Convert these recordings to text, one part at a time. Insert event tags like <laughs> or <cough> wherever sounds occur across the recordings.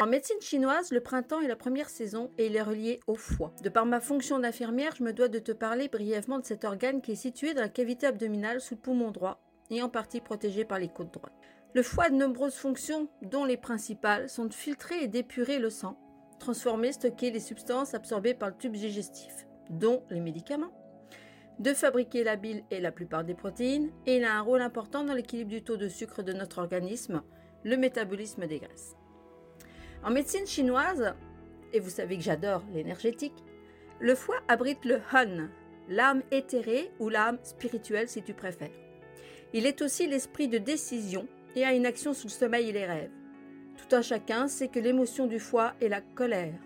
En médecine chinoise, le printemps est la première saison et il est relié au foie. De par ma fonction d'infirmière, je me dois de te parler brièvement de cet organe qui est situé dans la cavité abdominale sous le poumon droit et en partie protégé par les côtes droites. Le foie a de nombreuses fonctions, dont les principales sont de filtrer et d'épurer le sang, transformer, stocker les substances absorbées par le tube digestif, dont les médicaments, de fabriquer la bile et la plupart des protéines, et il a un rôle important dans l'équilibre du taux de sucre de notre organisme, le métabolisme des graisses. En médecine chinoise, et vous savez que j'adore l'énergétique, le foie abrite le Han, l'âme éthérée ou l'âme spirituelle si tu préfères. Il est aussi l'esprit de décision et a une action sur le sommeil et les rêves. Tout un chacun sait que l'émotion du foie est la colère.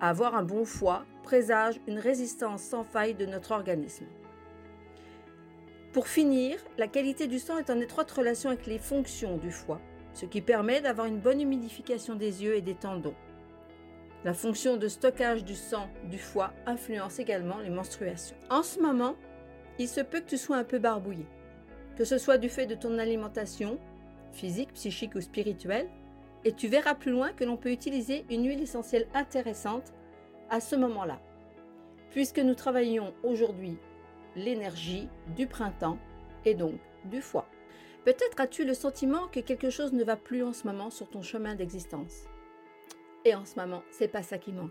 Avoir un bon foie présage une résistance sans faille de notre organisme. Pour finir, la qualité du sang est en étroite relation avec les fonctions du foie, ce qui permet d'avoir une bonne humidification des yeux et des tendons. La fonction de stockage du sang du foie influence également les menstruations. En ce moment, il se peut que tu sois un peu barbouillé que ce soit du fait de ton alimentation, physique, psychique ou spirituelle, et tu verras plus loin que l'on peut utiliser une huile essentielle intéressante à ce moment-là, puisque nous travaillons aujourd'hui l'énergie du printemps et donc du foie. Peut-être as-tu le sentiment que quelque chose ne va plus en ce moment sur ton chemin d'existence. Et en ce moment, c'est pas ça qui manque.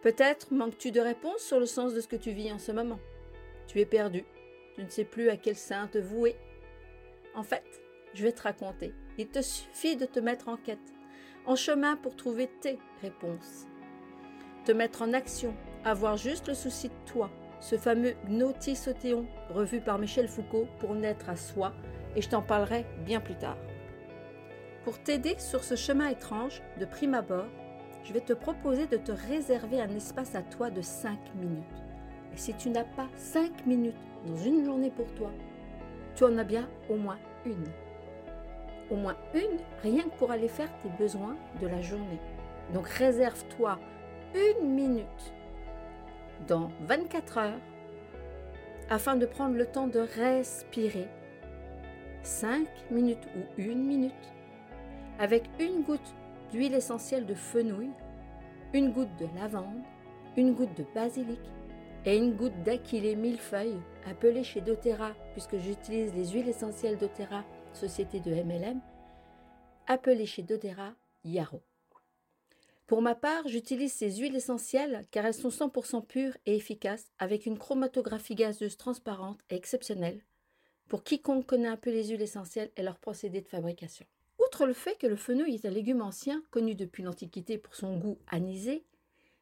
Peut-être manques-tu de réponses sur le sens de ce que tu vis en ce moment. Tu es perdu, tu ne sais plus à quel saint te vouer. En fait, je vais te raconter. Il te suffit de te mettre en quête, en chemin pour trouver tes réponses. Te mettre en action, avoir juste le souci de toi, ce fameux Gnotis revu par Michel Foucault pour naître à soi, et je t'en parlerai bien plus tard. Pour t'aider sur ce chemin étrange, de prime abord, je vais te proposer de te réserver un espace à toi de 5 minutes. Et si tu n'as pas 5 minutes dans une journée pour toi, tu en as bien au moins une. Au moins une, rien que pour aller faire tes besoins de la journée. Donc réserve-toi une minute dans 24 heures afin de prendre le temps de respirer 5 minutes ou une minute avec une goutte d'huile essentielle de fenouil, une goutte de lavande, une goutte de basilic et une goutte d'aquilée millefeuille appelée chez doTERRA, puisque j'utilise les huiles essentielles doTERRA, société de MLM, appelée chez doTERRA Yarrow. Pour ma part, j'utilise ces huiles essentielles car elles sont 100% pures et efficaces avec une chromatographie gazeuse transparente et exceptionnelle pour quiconque connaît un peu les huiles essentielles et leur procédé de fabrication. Outre le fait que le fenouil est un légume ancien connu depuis l'Antiquité pour son goût anisé,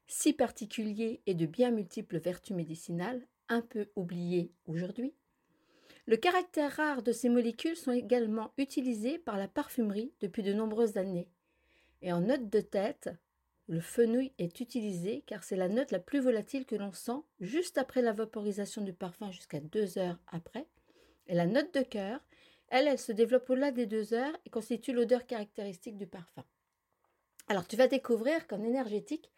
si particulier et de bien multiples vertus médicinales, un peu oubliées aujourd'hui. Le caractère rare de ces molécules sont également utilisées par la parfumerie depuis de nombreuses années. Et en note de tête, le fenouil est utilisé car c'est la note la plus volatile que l'on sent juste après la vaporisation du parfum jusqu'à deux heures après. Et la note de cœur, elle, elle se développe au-delà des deux heures et constitue l'odeur caractéristique du parfum. Alors tu vas découvrir qu'en énergétique,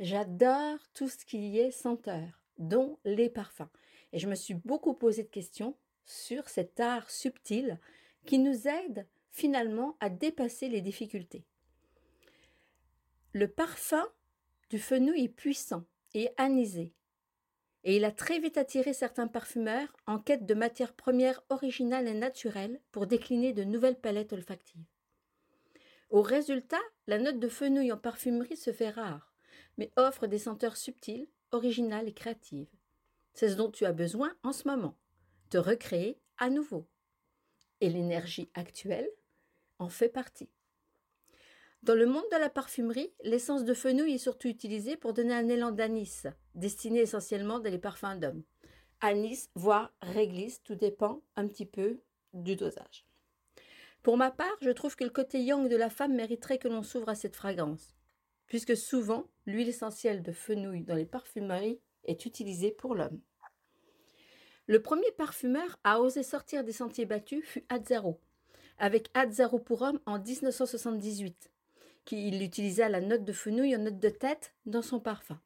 J'adore tout ce qui est senteur, dont les parfums. Et je me suis beaucoup posé de questions sur cet art subtil qui nous aide finalement à dépasser les difficultés. Le parfum du fenouil est puissant et anisé. Et il a très vite attiré certains parfumeurs en quête de matières premières originales et naturelles pour décliner de nouvelles palettes olfactives. Au résultat, la note de fenouil en parfumerie se fait rare mais offre des senteurs subtiles, originales et créatives. C'est ce dont tu as besoin en ce moment, te recréer à nouveau. Et l'énergie actuelle en fait partie. Dans le monde de la parfumerie, l'essence de fenouil est surtout utilisée pour donner un élan d'anis, destiné essentiellement dans les parfums d'hommes. Anis, voire réglisse, tout dépend un petit peu du dosage. Pour ma part, je trouve que le côté yang de la femme mériterait que l'on s'ouvre à cette fragrance puisque souvent l'huile essentielle de fenouil dans les parfumeries est utilisée pour l'homme. Le premier parfumeur à oser sortir des sentiers battus fut Azzaro, avec Azzaro pour homme en 1978, qui il utilisa la note de fenouil en note de tête dans son parfum.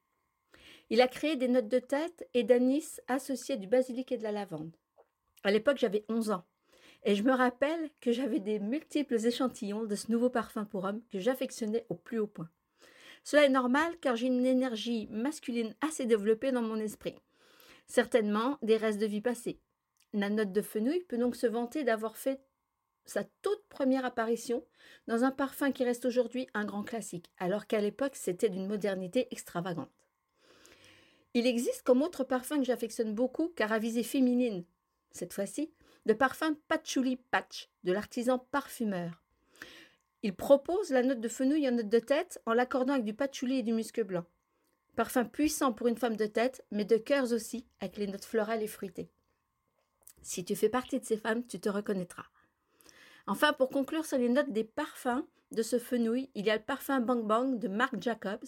Il a créé des notes de tête et d'anis associées du basilic et de la lavande. À l'époque, j'avais 11 ans. Et je me rappelle que j'avais des multiples échantillons de ce nouveau parfum pour homme que j'affectionnais au plus haut point. Cela est normal car j'ai une énergie masculine assez développée dans mon esprit. Certainement des restes de vie passée. La note de fenouil peut donc se vanter d'avoir fait sa toute première apparition dans un parfum qui reste aujourd'hui un grand classique, alors qu'à l'époque c'était d'une modernité extravagante. Il existe comme autre parfum que j'affectionne beaucoup car à visée féminine, cette fois-ci, le parfum Patchouli Patch de l'artisan parfumeur. Il propose la note de fenouil en note de tête en l'accordant avec du patchouli et du musc blanc. Parfum puissant pour une femme de tête, mais de cœurs aussi, avec les notes florales et fruitées. Si tu fais partie de ces femmes, tu te reconnaîtras. Enfin, pour conclure sur les notes des parfums de ce fenouil, il y a le parfum Bang Bang de Marc Jacobs,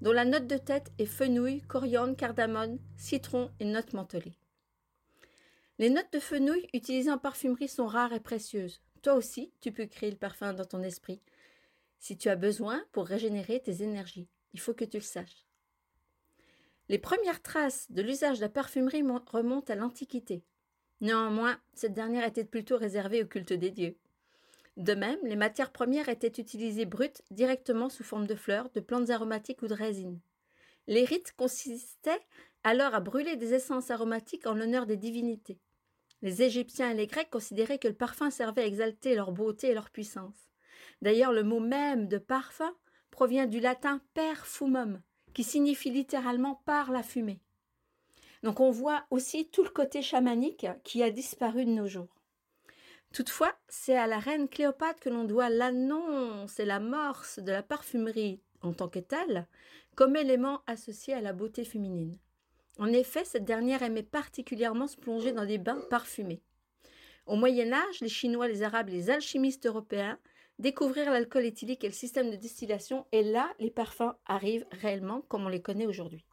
dont la note de tête est fenouil, coriandre, cardamone, citron et notes mentholées. Les notes de fenouil utilisées en parfumerie sont rares et précieuses. Toi aussi, tu peux créer le parfum dans ton esprit. Si tu as besoin pour régénérer tes énergies, il faut que tu le saches. Les premières traces de l'usage de la parfumerie remontent à l'Antiquité. Néanmoins, cette dernière était plutôt réservée au culte des dieux. De même, les matières premières étaient utilisées brutes directement sous forme de fleurs, de plantes aromatiques ou de résines. Les rites consistaient alors à brûler des essences aromatiques en l'honneur des divinités. Les Égyptiens et les Grecs considéraient que le parfum servait à exalter leur beauté et leur puissance. D'ailleurs, le mot même de parfum provient du latin perfumum, qui signifie littéralement par la fumée. Donc on voit aussi tout le côté chamanique qui a disparu de nos jours. Toutefois, c'est à la reine Cléopâtre que l'on doit l'annonce et l'amorce de la parfumerie en tant que telle, comme élément associé à la beauté féminine. En effet, cette dernière aimait particulièrement se plonger dans des bains parfumés. Au Moyen Âge, les Chinois, les Arabes, les alchimistes européens découvrirent l'alcool éthylique et le système de distillation, et là, les parfums arrivent réellement comme on les connaît aujourd'hui.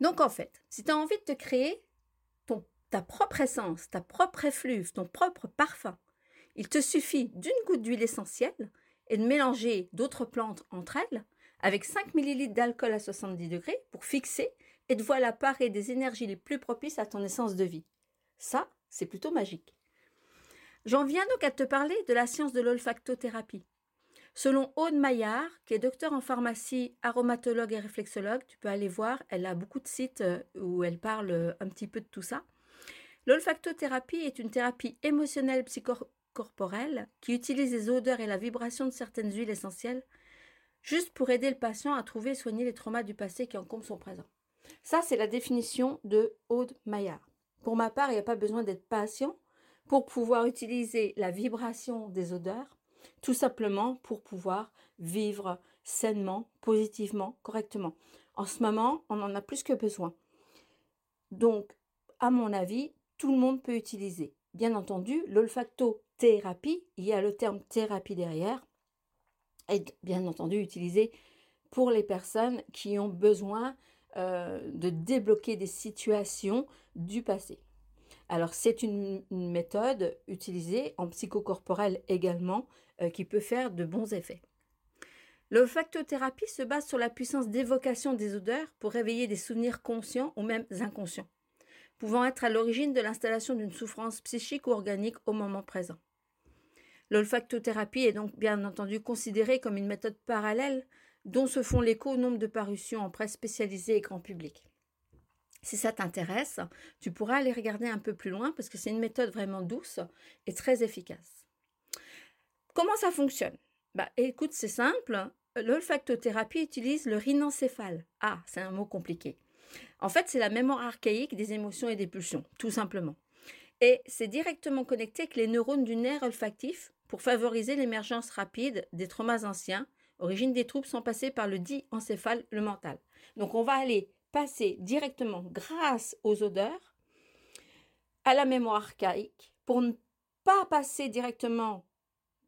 Donc en fait, si tu as envie de te créer ta propre essence, ta propre effluve, ton propre parfum. Il te suffit d'une goutte d'huile essentielle et de mélanger d'autres plantes entre elles avec 5 ml d'alcool à 70 degrés pour fixer et de voilà parer des énergies les plus propices à ton essence de vie. Ça, c'est plutôt magique. J'en viens donc à te parler de la science de l'olfactothérapie. Selon Aude Maillard, qui est docteur en pharmacie, aromatologue et réflexologue, tu peux aller voir, elle a beaucoup de sites euh, où elle parle euh, un petit peu de tout ça. L'olfactothérapie est une thérapie émotionnelle psychocorporelle qui utilise les odeurs et la vibration de certaines huiles essentielles juste pour aider le patient à trouver et soigner les traumas du passé qui encombrent son présent. Ça, c'est la définition de Aude Maillard. Pour ma part, il n'y a pas besoin d'être patient pour pouvoir utiliser la vibration des odeurs, tout simplement pour pouvoir vivre sainement, positivement, correctement. En ce moment, on en a plus que besoin. Donc, à mon avis, tout le monde peut utiliser. Bien entendu, l'olfactothérapie, il y a le terme thérapie derrière, est bien entendu utilisé pour les personnes qui ont besoin euh, de débloquer des situations du passé. Alors c'est une, méthode utilisée en psychocorporel également euh, qui peut faire de bons effets. L'olfactothérapie se base sur la puissance d'évocation des odeurs pour réveiller des souvenirs conscients ou même inconscients pouvant être à l'origine de l'installation d'une souffrance psychique ou organique au moment présent. L'olfactothérapie est donc bien entendu considérée comme une méthode parallèle dont se font l'écho au nombre de parutions en presse spécialisée et grand public. Si ça t'intéresse, tu pourras aller regarder un peu plus loin parce que c'est une méthode vraiment douce et très efficace. Comment ça fonctionne? Bah, Écoute, c'est simple. L'olfactothérapie utilise le rhinencéphale. Ah, c'est un mot compliqué. En fait, c'est la mémoire archaïque des émotions et des pulsions, tout simplement. Et c'est directement connecté avec les neurones du nerf olfactif pour favoriser l'émergence rapide des traumas anciens, origine des troubles sans passer par le dit encéphale, le mental. Donc on va aller passer directement, grâce aux odeurs, à la mémoire archaïque pour ne pas passer directement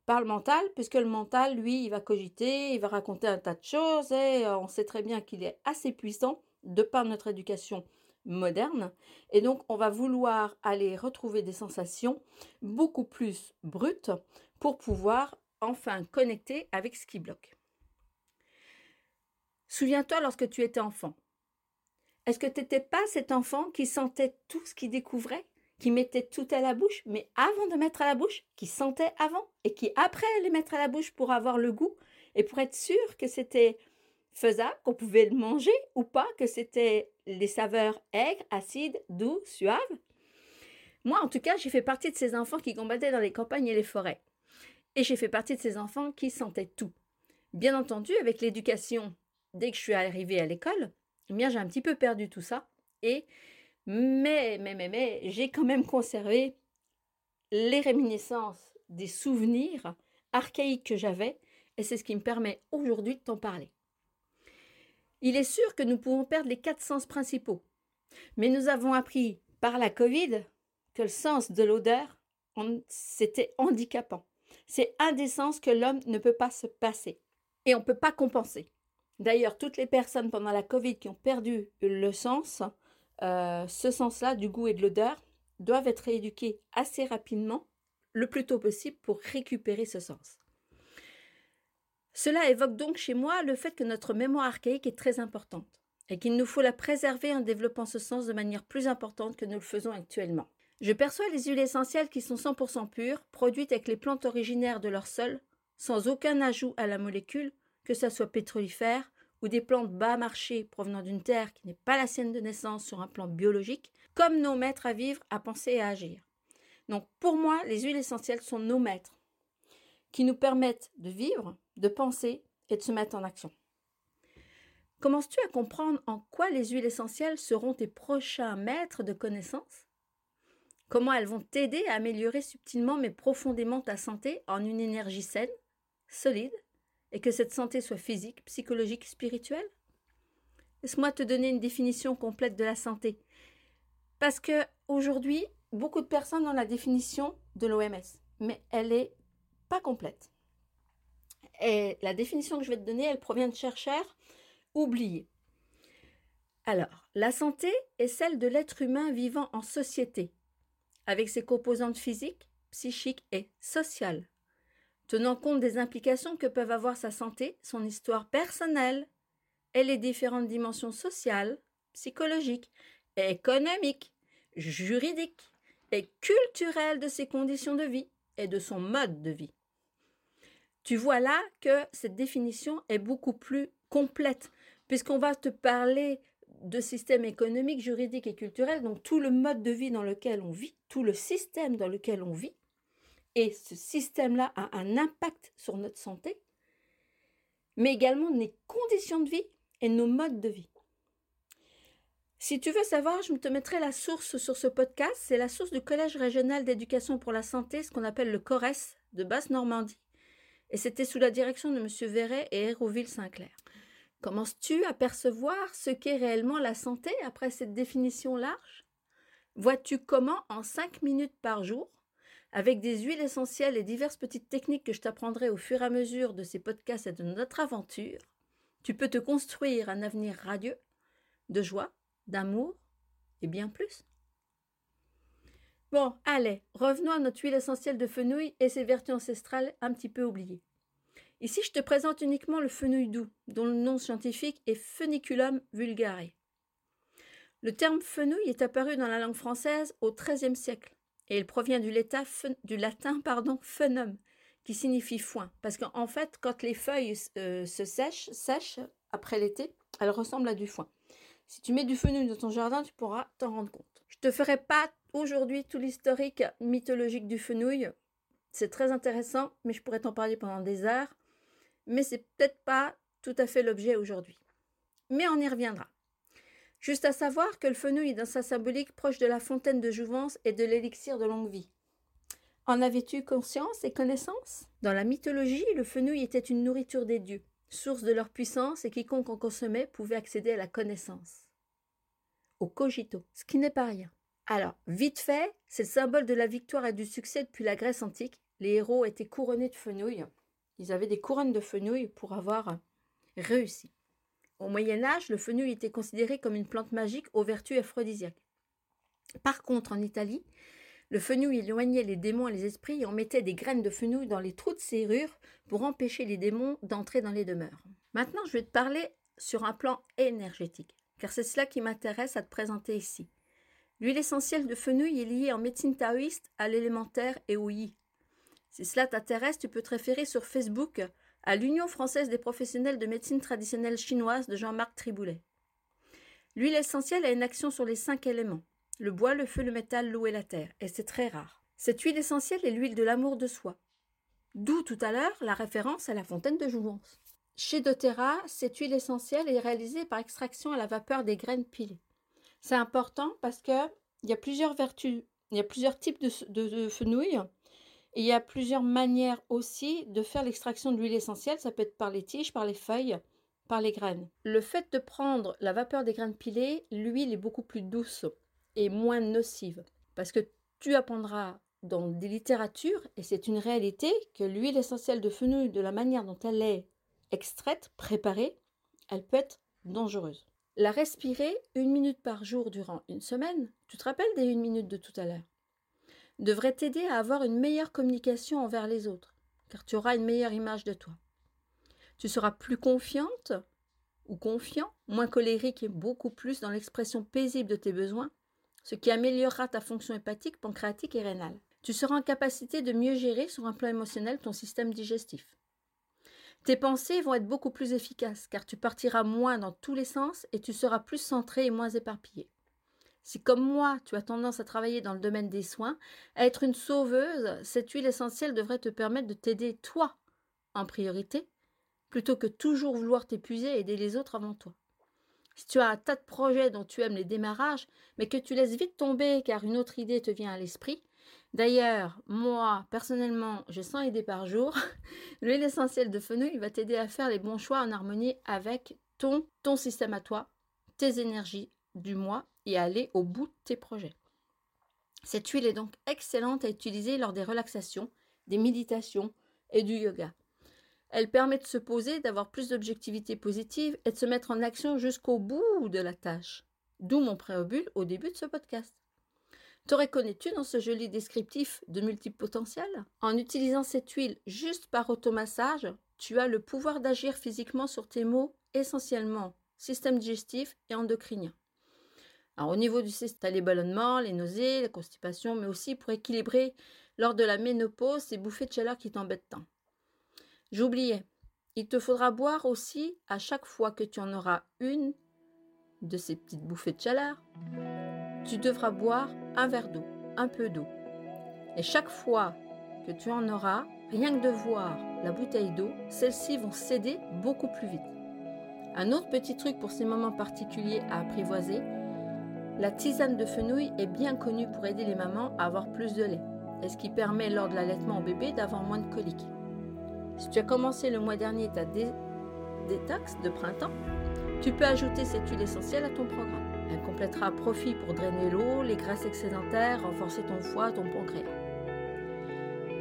par le mental, puisque le mental, lui, il va cogiter, il va raconter un tas de choses, et euh, on sait très bien qu'il est assez puissant de par notre éducation moderne. Et donc, on va vouloir aller retrouver des sensations beaucoup plus brutes pour pouvoir enfin connecter avec ce qui bloque. Souviens-toi lorsque tu étais enfant. Est-ce que tu n'étais pas cet enfant qui sentait tout ce qu'il découvrait, qui mettaient tout à la bouche, mais avant de mettre à la bouche, qui sentaient avant, et qui après les mettre à la bouche pour avoir le goût, et pour être sûr que c'était faisable, qu'on pouvait le manger ou pas, que c'était les saveurs aigres, acides, doux, suaves. Moi, en tout cas, j'ai fait partie de ces enfants qui combattaient dans les campagnes et les forêts. Et j'ai fait partie de ces enfants qui sentaient tout. Bien entendu, avec l'éducation, dès que je suis arrivée à l'école, eh bien, j'ai un petit peu perdu tout ça. Et mais, mais, mais, mais, j'ai quand même conservé les réminiscences des souvenirs archaïques que j'avais, et c'est ce qui me permet aujourd'hui de t'en parler. Il est sûr que nous pouvons perdre les quatre sens principaux, mais nous avons appris par la Covid que le sens de l'odeur, c'était handicapant. C'est un des sens que l'homme ne peut pas se passer, et on ne peut pas compenser. D'ailleurs, toutes les personnes pendant la Covid qui ont perdu le sens, euh, ce sens-là du goût et de l'odeur doivent être rééduqués assez rapidement, le plus tôt possible, pour récupérer ce sens. Cela évoque donc chez moi le fait que notre mémoire archaïque est très importante et qu'il nous faut la préserver en développant ce sens de manière plus importante que nous le faisons actuellement. Je perçois les huiles essentielles qui sont 100% pures, produites avec les plantes originaires de leur sol, sans aucun ajout à la molécule, que ce soit pétrolifère ou des plantes bas marché provenant d'une terre qui n'est pas la sienne de naissance sur un plan biologique, comme nos maîtres à vivre, à penser et à agir. Donc pour moi, les huiles essentielles sont nos maîtres, qui nous permettent de vivre, de penser et de se mettre en action. Commences-tu à comprendre en quoi les huiles essentielles seront tes prochains maîtres de connaissances? Comment elles vont t'aider à améliorer subtilement mais profondément ta santé en une énergie saine, solide et que cette santé soit physique, psychologique, spirituelle? Laisse-moi te donner une définition complète de la santé. Parce que aujourd'hui, beaucoup de personnes ont la définition de l'OMS, mais elle n'est pas complète. Et la définition que je vais te donner, elle provient de chercheurs oubliés. Alors, la santé est celle de l'être humain vivant en société, avec ses composantes physiques, psychiques et sociales, tenant compte des implications que peuvent avoir sa santé, son histoire personnelle et les différentes dimensions sociales, psychologiques, économiques, juridiques et culturelles de ses conditions de vie et de son mode de vie. Tu vois là que cette définition est beaucoup plus complète, puisqu'on va te parler de système économique, juridique et culturel, donc tout le mode de vie dans lequel on vit, tout le système dans lequel on vit, et ce système-là a un impact sur notre santé, mais également nos conditions de vie et nos modes de vie. Si tu veux savoir, je te mettrai la source sur ce podcast. C'est la source du Collège régional d'éducation pour la santé, ce qu'on appelle le CORES de Basse-Normandie. Et c'était sous la direction de M. Verret et Hérouville-Saint-Clair. Commences-tu à percevoir ce qu'est réellement la santé après cette définition large? Vois-tu comment, en 5 minutes par jour, avec des huiles essentielles et diverses petites techniques que je t'apprendrai au fur et à mesure de ces podcasts et de notre aventure, tu peux te construire un avenir radieux, de joie, d'amour et bien plus. Bon, allez, revenons à notre huile essentielle de fenouil et ses vertus ancestrales un petit peu oubliées. Ici, je te présente uniquement le fenouil doux, dont le nom scientifique est Feniculum vulgare. Le terme fenouil est apparu dans la langue française au XIIIe siècle et il provient du, latin pardon, phenum, qui signifie foin. Parce qu'en fait, quand les feuilles euh, se sèchent, sèchent après l'été, elles ressemblent à du foin. Si tu mets du fenouil dans ton jardin, tu pourras t'en rendre compte. Je te ferai pas aujourd'hui tout l'historique mythologique du fenouil. C'est très intéressant, mais je pourrais t'en parler pendant des heures. Mais c'est peut-être pas tout à fait l'objet aujourd'hui. Mais on y reviendra. Juste à savoir que le fenouil dans sa symbolique proche de la fontaine de jouvence et de l'élixir de longue vie. En avais-tu conscience et connaissance? Dans la mythologie, le fenouil était une nourriture des dieux, source de leur puissance et quiconque en consommait pouvait accéder à la connaissance. Au cogito, ce qui n'est pas rien. Alors, vite fait, c'est le symbole de la victoire et du succès depuis la Grèce antique. Les héros étaient couronnés de fenouil. Ils avaient des couronnes de fenouil pour avoir réussi. Au Moyen Âge, le fenouil était considéré comme une plante magique aux vertus aphrodisiaques. Par contre, en Italie, le fenouil éloignait les démons et les esprits et on mettait des graines de fenouil dans les trous de serrure pour empêcher les démons d'entrer dans les demeures. Maintenant, je vais te parler sur un plan énergétique, car c'est cela qui m'intéresse à te présenter ici. L'huile essentielle de fenouil est liée en médecine taoïste à l'élémentaire et au yi. Si cela t'intéresse, tu peux te référer sur Facebook à l'Union française des professionnels de médecine traditionnelle chinoise de Jean-Marc Triboulet. L'huile essentielle a une action sur les cinq éléments le bois, le feu, le métal, l'eau et la terre, et c'est très rare. Cette huile essentielle est l'huile de l'amour de soi. D'où tout à l'heure la référence à la fontaine de Jouvence. Chez doTERRA, cette huile essentielle est réalisée par extraction à la vapeur des graines pilées. C'est important parce qu'il y a plusieurs vertus, il y a plusieurs types de, de, de fenouil et il y a plusieurs manières aussi de faire l'extraction de l'huile essentielle. Ça peut être par les tiges, par les feuilles, par les graines. Le fait de prendre la vapeur des graines pilées, l'huile est beaucoup plus douce et moins nocive. Parce que tu apprendras dans des littératures, et c'est une réalité, que l'huile essentielle de fenouil, de la manière dont elle est extraite, préparée, elle peut être dangereuse. La respirer une minute par jour durant une semaine, tu te rappelles des une minute de tout à l'heure, devrait t'aider à avoir une meilleure communication envers les autres, car tu auras une meilleure image de toi. Tu seras plus confiante ou confiant, moins colérique et beaucoup plus dans l'expression paisible de tes besoins, ce qui améliorera ta fonction hépatique, pancréatique et rénale. Tu seras en capacité de mieux gérer sur un plan émotionnel ton système digestif. Tes pensées vont être beaucoup plus efficaces car tu partiras moins dans tous les sens et tu seras plus centré et moins éparpillé. Si comme moi, tu as tendance à travailler dans le domaine des soins, à être une sauveuse, cette huile essentielle devrait te permettre de t'aider toi en priorité, plutôt que toujours vouloir t'épuiser et aider les autres avant toi. Si tu as un tas de projets dont tu aimes les démarrages, mais que tu laisses vite tomber car une autre idée te vient à l'esprit, D'ailleurs, moi, personnellement, j'ai 100 idées par jour. <laughs> L'huile essentielle de fenouil va t'aider à faire les bons choix en harmonie avec ton, ton système à toi, tes énergies du mois et aller au bout de tes projets. Cette huile est donc excellente à utiliser lors des relaxations, des méditations et du yoga. Elle permet de se poser, d'avoir plus d'objectivité positive et de se mettre en action jusqu'au bout de la tâche. D'où mon préambule au début de ce podcast. Te reconnais-tu dans ce joli descriptif de multiples potentiels En utilisant cette huile juste par automassage, tu as le pouvoir d'agir physiquement sur tes maux, essentiellement système digestif et endocrinien. Alors, au niveau du système, les ballonnements, les nausées, la constipation, mais aussi pour équilibrer lors de la ménopause ces bouffées de chaleur qui t'embêtent tant. J'oubliais, il te faudra boire aussi à chaque fois que tu en auras une de ces petites bouffées de chaleur. Tu devras boire un verre d'eau, un peu d'eau. Et chaque fois que tu en auras, rien que de voir la bouteille d'eau, celles-ci vont céder beaucoup plus vite. Un autre petit truc pour ces moments particuliers à apprivoiser, la tisane de fenouil est bien connue pour aider les mamans à avoir plus de lait, et ce qui permet lors de l'allaitement au bébé d'avoir moins de coliques. Si tu as commencé le mois dernier ta détox de printemps, tu peux ajouter cette huile essentielle à ton programme. Elle complétera profit pour drainer l'eau, les graisses excédentaires, renforcer ton foie, ton pancréas.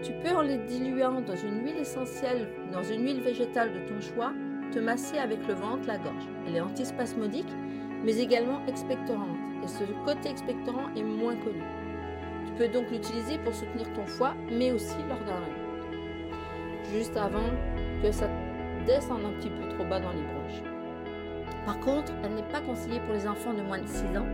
Tu peux, en les diluant dans une huile essentielle, dans une huile végétale de ton choix, te masser avec le ventre, la gorge. Elle est antispasmodique, mais également expectorante. Et ce côté expectorant est moins connu. Tu peux donc l'utiliser pour soutenir ton foie, mais aussi lors juste avant que ça descende un petit peu trop bas dans les bronches. Par contre, elle n'est pas conseillée pour les enfants de moins de 6 ans,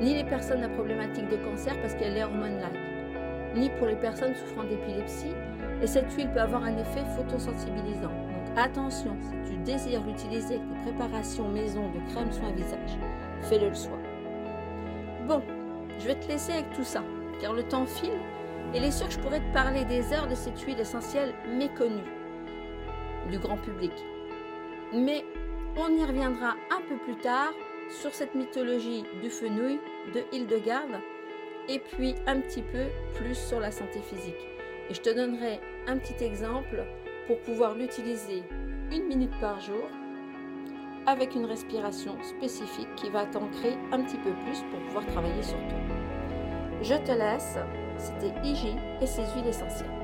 ni les personnes à problématique de cancer parce qu'elle est hormone-like, ni pour les personnes souffrant d'épilepsie, et cette huile peut avoir un effet photosensibilisant. Donc attention, si tu désires l'utiliser avec des préparations maison de crème soin visage, fais-le le soir. Bon, je vais te laisser avec tout ça, car le temps file il est sûr que je pourrais te parler des heures de cette huile essentielle méconnue du grand public. Mais on y reviendra un peu plus tard sur cette mythologie du fenouil de Hildegarde et puis un petit peu plus sur la santé physique. Et je te donnerai un petit exemple pour pouvoir l'utiliser une minute par jour avec une respiration spécifique qui va t'ancrer un petit peu plus pour pouvoir travailler sur toi. Je te laisse c'était Iji et ses huiles essentielles.